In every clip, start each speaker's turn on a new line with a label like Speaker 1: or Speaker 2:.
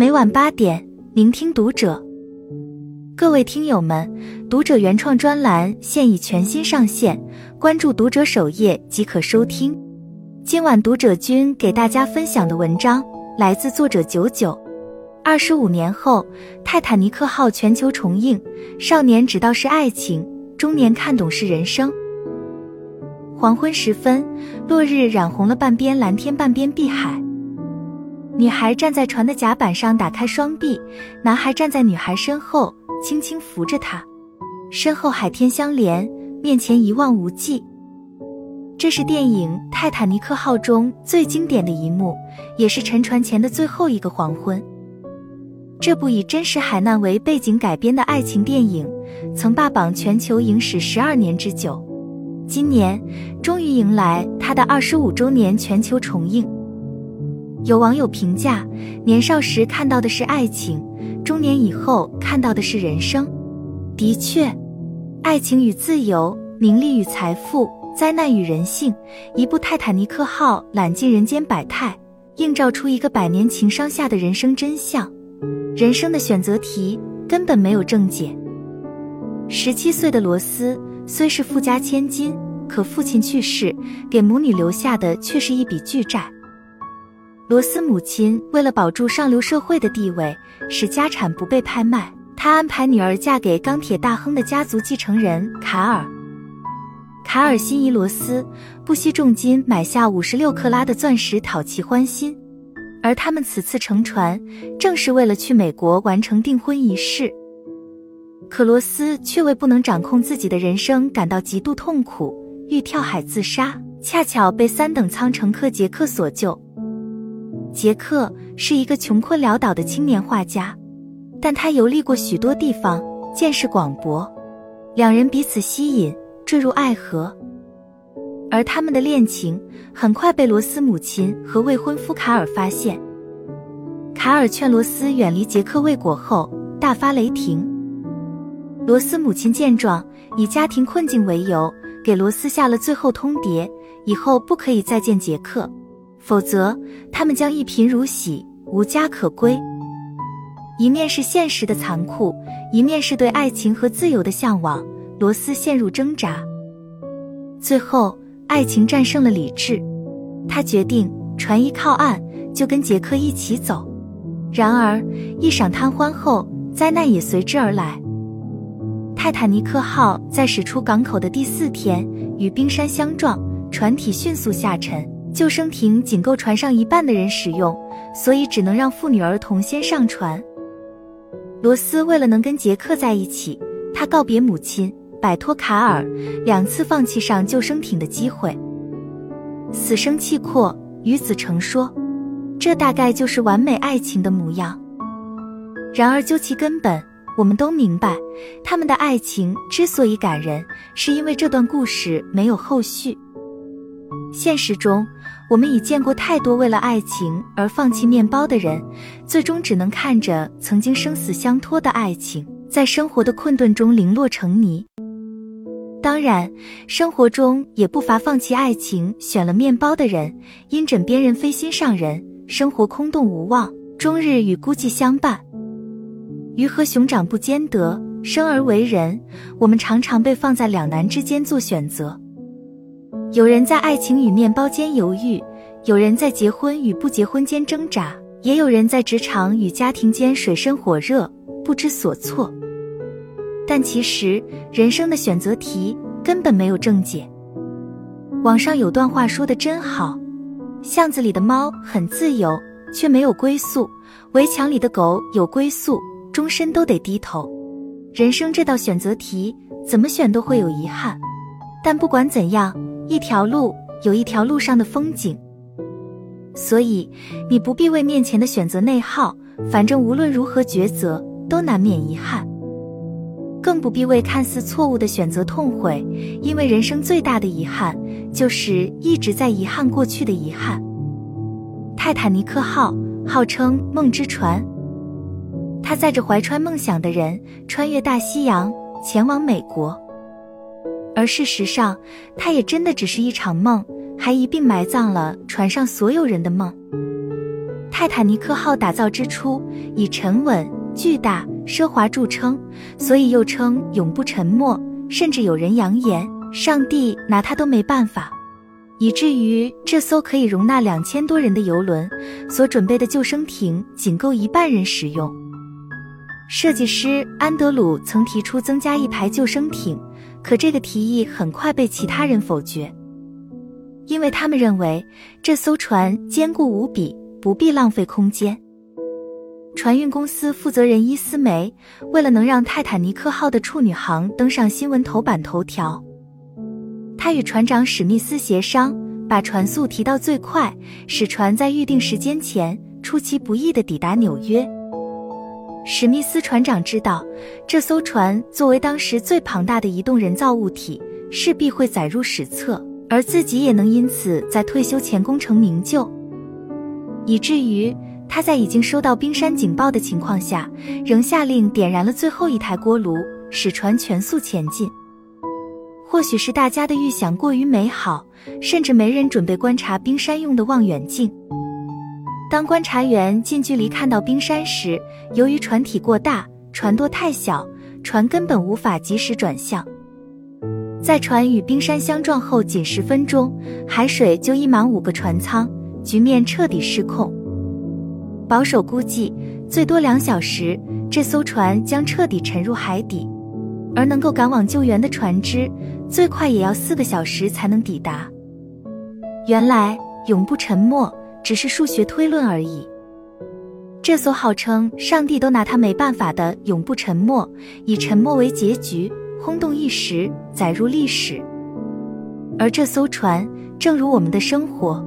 Speaker 1: 每晚八点，聆听读者。各位听友们，读者原创专栏现已全新上线，关注读者首页即可收听。今晚读者君给大家分享的文章来自作者九九。二十五年后，泰坦尼克号全球重映，少年知道是爱情，中年看懂是人生。黄昏时分，落日染红了半边蓝天，半边碧海。女孩站在船的甲板上，打开双臂；男孩站在女孩身后，轻轻扶着她。身后海天相连，面前一望无际。这是电影《泰坦尼克号》中最经典的一幕，也是沉船前的最后一个黄昏。这部以真实海难为背景改编的爱情电影，曾霸榜全球影史十二年之久。今年终于迎来它的二十五周年全球重映。有网友评价：年少时看到的是爱情，中年以后看到的是人生。的确，爱情与自由，名利与财富，灾难与人性，一部《泰坦尼克号》揽尽人间百态，映照出一个百年情伤下的人生真相。人生的选择题根本没有正解。十七岁的罗斯虽是富家千金，可父亲去世，给母女留下的却是一笔巨债。罗斯母亲为了保住上流社会的地位，使家产不被拍卖。她安排女儿嫁给钢铁大亨的家族继承人卡尔。卡尔心仪罗斯，不惜重金买下五十六克拉的钻石讨其欢心。而他们此次乘船，正是为了去美国完成订婚仪式。可罗斯却为不能掌控自己的人生感到极度痛苦，欲跳海自杀，恰巧被三等舱乘客杰克所救。杰克是一个穷困潦倒的青年画家，但他游历过许多地方，见识广博。两人彼此吸引，坠入爱河。而他们的恋情很快被罗斯母亲和未婚夫卡尔发现。卡尔劝罗斯远离杰克未果后，大发雷霆。罗斯母亲见状，以家庭困境为由，给罗斯下了最后通牒：以后不可以再见杰克。否则，他们将一贫如洗，无家可归。一面是现实的残酷，一面是对爱情和自由的向往。罗斯陷入挣扎，最后爱情战胜了理智，他决定船一靠岸就跟杰克一起走。然而，一晌贪欢后，灾难也随之而来。泰坦尼克号在驶出港口的第四天，与冰山相撞，船体迅速下沉。救生艇仅够船上一半的人使用，所以只能让妇女儿童先上船。罗斯为了能跟杰克在一起，他告别母亲，摆脱卡尔，两次放弃上救生艇的机会。死生契阔，与子成说，这大概就是完美爱情的模样。然而究其根本，我们都明白，他们的爱情之所以感人，是因为这段故事没有后续。现实中，我们已见过太多为了爱情而放弃面包的人，最终只能看着曾经生死相托的爱情，在生活的困顿中零落成泥。当然，生活中也不乏放弃爱情、选了面包的人，因枕边人非心上人，生活空洞无望，终日与孤寂相伴。鱼和熊掌不兼得，生而为人，我们常常被放在两难之间做选择。有人在爱情与面包间犹豫，有人在结婚与不结婚间挣扎，也有人在职场与家庭间水深火热，不知所措。但其实人生的选择题根本没有正解。网上有段话说的真好：巷子里的猫很自由，却没有归宿；围墙里的狗有归宿，终身都得低头。人生这道选择题，怎么选都会有遗憾。但不管怎样。一条路有一条路上的风景，所以你不必为面前的选择内耗，反正无论如何抉择都难免遗憾，更不必为看似错误的选择痛悔，因为人生最大的遗憾就是一直在遗憾过去的遗憾。泰坦尼克号号称梦之船，它载着怀揣梦想的人穿越大西洋前往美国。而事实上，它也真的只是一场梦，还一并埋葬了船上所有人的梦。泰坦尼克号打造之初以沉稳、巨大、奢华著称，所以又称永不沉没。甚至有人扬言，上帝拿它都没办法。以至于这艘可以容纳两千多人的游轮所准备的救生艇仅够一半人使用。设计师安德鲁曾提出增加一排救生艇，可这个提议很快被其他人否决，因为他们认为这艘船坚固无比，不必浪费空间。船运公司负责人伊斯梅为了能让泰坦尼克号的处女航登上新闻头版头条。他与船长史密斯协商，把船速提到最快，使船在预定时间前出其不意地抵达纽约。史密斯船长知道，这艘船作为当时最庞大的移动人造物体，势必会载入史册，而自己也能因此在退休前功成名就，以至于他在已经收到冰山警报的情况下，仍下令点燃了最后一台锅炉，使船全速前进。或许是大家的预想过于美好，甚至没人准备观察冰山用的望远镜。当观察员近距离看到冰山时，由于船体过大，船舵太小，船根本无法及时转向。在船与冰山相撞后仅十分钟，海水就溢满五个船舱，局面彻底失控。保守估计，最多两小时，这艘船将彻底沉入海底。而能够赶往救援的船只，最快也要四个小时才能抵达。原来永不沉没只是数学推论而已。这艘号称上帝都拿它没办法的永不沉没，以沉没为结局，轰动一时，载入历史。而这艘船，正如我们的生活，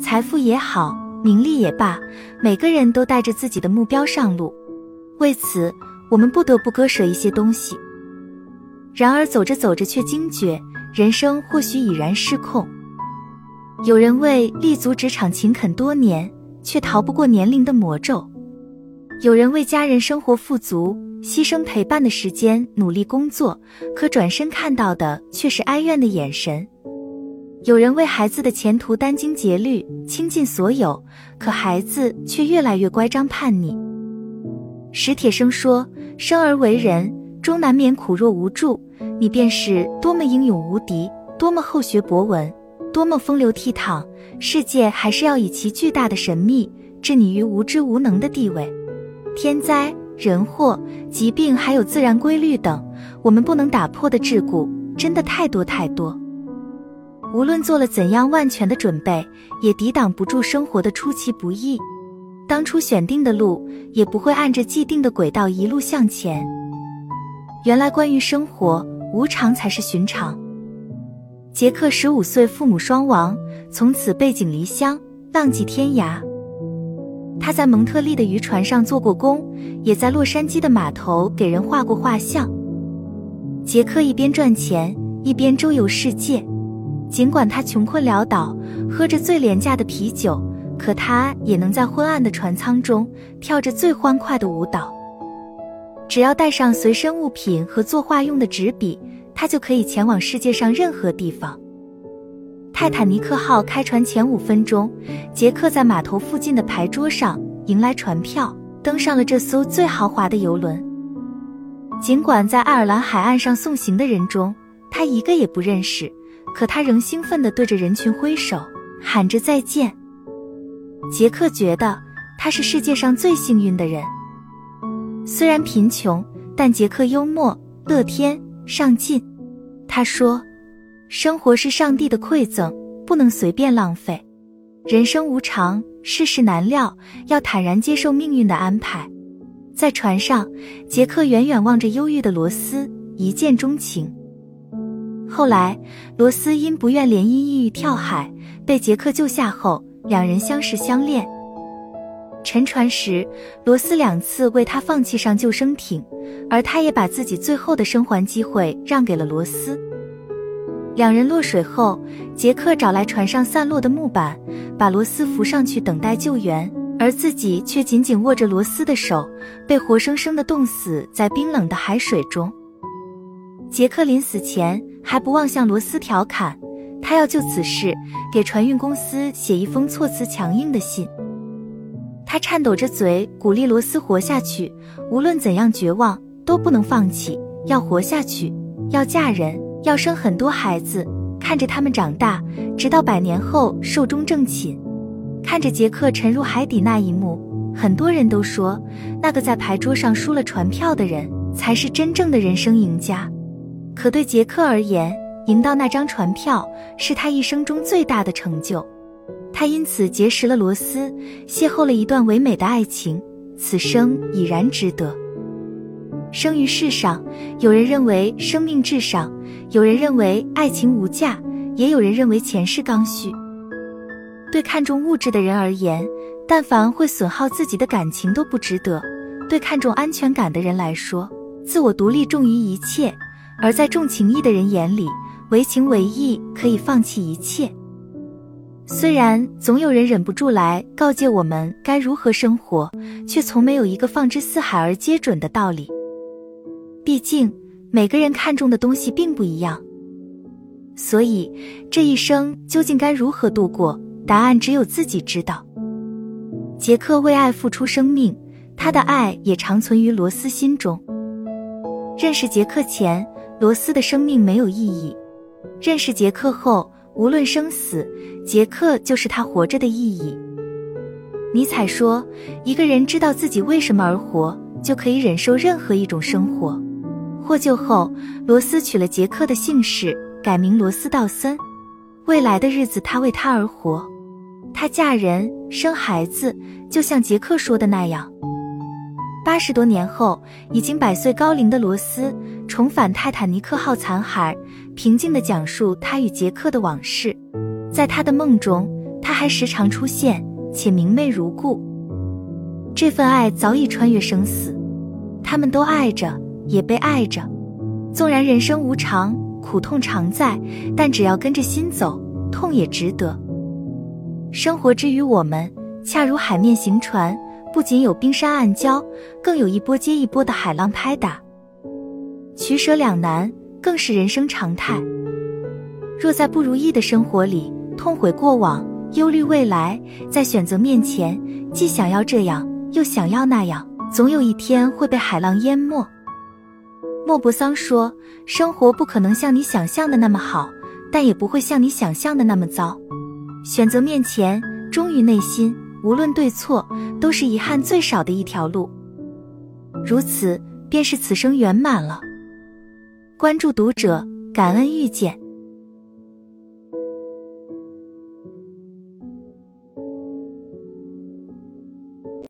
Speaker 1: 财富也好，名利也罢，每个人都带着自己的目标上路，为此。我们不得不割舍一些东西，然而走着走着却惊觉，人生或许已然失控。有人为立足职场勤恳多年，却逃不过年龄的魔咒；有人为家人生活富足，牺牲陪伴的时间努力工作，可转身看到的却是哀怨的眼神；有人为孩子的前途殚精竭虑，倾尽所有，可孩子却越来越乖张叛逆。史铁生说。生而为人，终难免苦若无助。你便是多么英勇无敌，多么厚学博闻，多么风流倜傥，世界还是要以其巨大的神秘置你于无知无能的地位。天灾人祸、疾病，还有自然规律等，我们不能打破的桎梏，真的太多太多。无论做了怎样万全的准备，也抵挡不住生活的出其不意。当初选定的路也不会按着既定的轨道一路向前。原来关于生活，无常才是寻常。杰克十五岁，父母双亡，从此背井离乡，浪迹天涯。他在蒙特利的渔船上做过工，也在洛杉矶的码头给人画过画像。杰克一边赚钱，一边周游世界。尽管他穷困潦倒，喝着最廉价的啤酒。可他也能在昏暗的船舱中跳着最欢快的舞蹈。只要带上随身物品和作画用的纸笔，他就可以前往世界上任何地方。泰坦尼克号开船前五分钟，杰克在码头附近的牌桌上迎来船票，登上了这艘最豪华的游轮。尽管在爱尔兰海岸上送行的人中，他一个也不认识，可他仍兴奋地对着人群挥手，喊着再见。杰克觉得他是世界上最幸运的人。虽然贫穷，但杰克幽默、乐天、上进。他说：“生活是上帝的馈赠，不能随便浪费。人生无常，世事难料，要坦然接受命运的安排。”在船上，杰克远远望着忧郁的罗斯，一见钟情。后来，罗斯因不愿联姻，抑郁跳海，被杰克救下后。两人相识相恋，沉船时，罗斯两次为他放弃上救生艇，而他也把自己最后的生还机会让给了罗斯。两人落水后，杰克找来船上散落的木板，把罗斯扶上去等待救援，而自己却紧紧握着罗斯的手，被活生生的冻死在冰冷的海水中。杰克临死前还不忘向罗斯调侃。他要就此事给船运公司写一封措辞强硬的信。他颤抖着嘴鼓励罗斯活下去，无论怎样绝望都不能放弃，要活下去，要嫁人，要生很多孩子，看着他们长大，直到百年后寿终正寝。看着杰克沉入海底那一幕，很多人都说，那个在牌桌上输了船票的人才是真正的人生赢家。可对杰克而言，赢到那张船票是他一生中最大的成就。他因此结识了罗斯，邂逅了一段唯美的爱情，此生已然值得。生于世上，有人认为生命至上，有人认为爱情无价，也有人认为钱是刚需。对看重物质的人而言，但凡会损耗自己的感情都不值得；对看重安全感的人来说，自我独立重于一切；而在重情义的人眼里，为情为义可以放弃一切。虽然总有人忍不住来告诫我们该如何生活，却从没有一个放之四海而皆准的道理。毕竟每个人看重的东西并不一样，所以这一生究竟该如何度过，答案只有自己知道。杰克为爱付出生命，他的爱也长存于罗斯心中。认识杰克前，罗斯的生命没有意义；认识杰克后，无论生死，杰克就是他活着的意义。尼采说：“一个人知道自己为什么而活，就可以忍受任何一种生活。”获救后，罗斯取了杰克的姓氏，改名罗斯道森。未来的日子，他为他而活。她嫁人生孩子，就像杰克说的那样。八十多年后，已经百岁高龄的罗斯重返泰坦尼克号残骸。平静地讲述他与杰克的往事，在他的梦中，他还时常出现，且明媚如故。这份爱早已穿越生死，他们都爱着，也被爱着。纵然人生无常，苦痛常在，但只要跟着心走，痛也值得。生活之于我们，恰如海面行船，不仅有冰山暗礁，更有一波接一波的海浪拍打，取舍两难。更是人生常态。若在不如意的生活里痛悔过往、忧虑未来，在选择面前既想要这样又想要那样，总有一天会被海浪淹没。莫泊桑说：“生活不可能像你想象的那么好，但也不会像你想象的那么糟。选择面前，忠于内心，无论对错，都是遗憾最少的一条路。如此，便是此生圆满了。”关注读者，感恩遇见。